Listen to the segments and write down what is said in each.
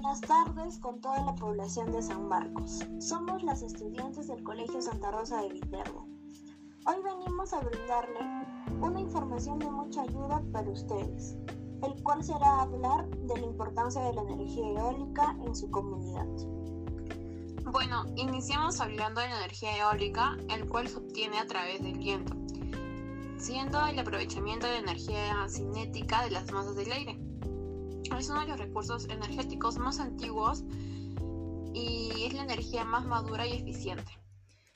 buenas tardes con toda la población de San Marcos. Somos las estudiantes del Colegio Santa Rosa de Viterbo. Hoy venimos a brindarle una información de mucha ayuda para ustedes, el cual será hablar de la importancia de la energía eólica en su comunidad. Bueno, iniciamos hablando de la energía eólica, el cual se obtiene a través del viento, siendo el aprovechamiento de energía cinética de las masas del aire es uno de los recursos energéticos más antiguos y es la energía más madura y eficiente.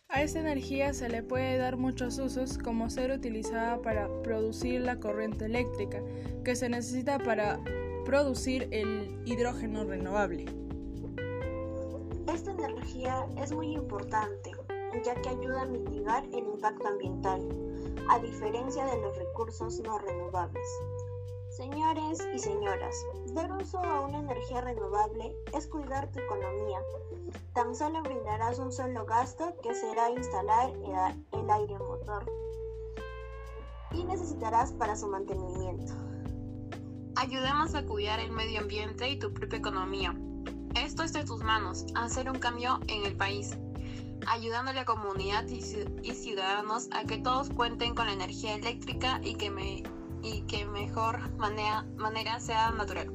A esta energía se le puede dar muchos usos como ser utilizada para producir la corriente eléctrica que se necesita para producir el hidrógeno renovable. Esta energía es muy importante ya que ayuda a mitigar el impacto ambiental, a diferencia de los recursos no renovables. Señores y señoras, dar uso a una energía renovable es cuidar tu economía. Tan solo brindarás un solo gasto que será instalar el aire motor y necesitarás para su mantenimiento. Ayudemos a cuidar el medio ambiente y tu propia economía. Esto es de tus manos, hacer un cambio en el país, ayudando a la comunidad y ciudadanos a que todos cuenten con la energía eléctrica y que me y que mejor manera, manera sea natural.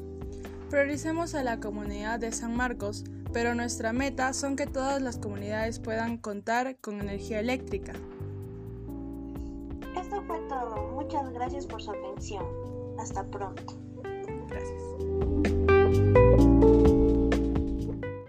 Prioricemos a la comunidad de San Marcos, pero nuestra meta son que todas las comunidades puedan contar con energía eléctrica. Esto fue todo. Muchas gracias por su atención. Hasta pronto. Gracias.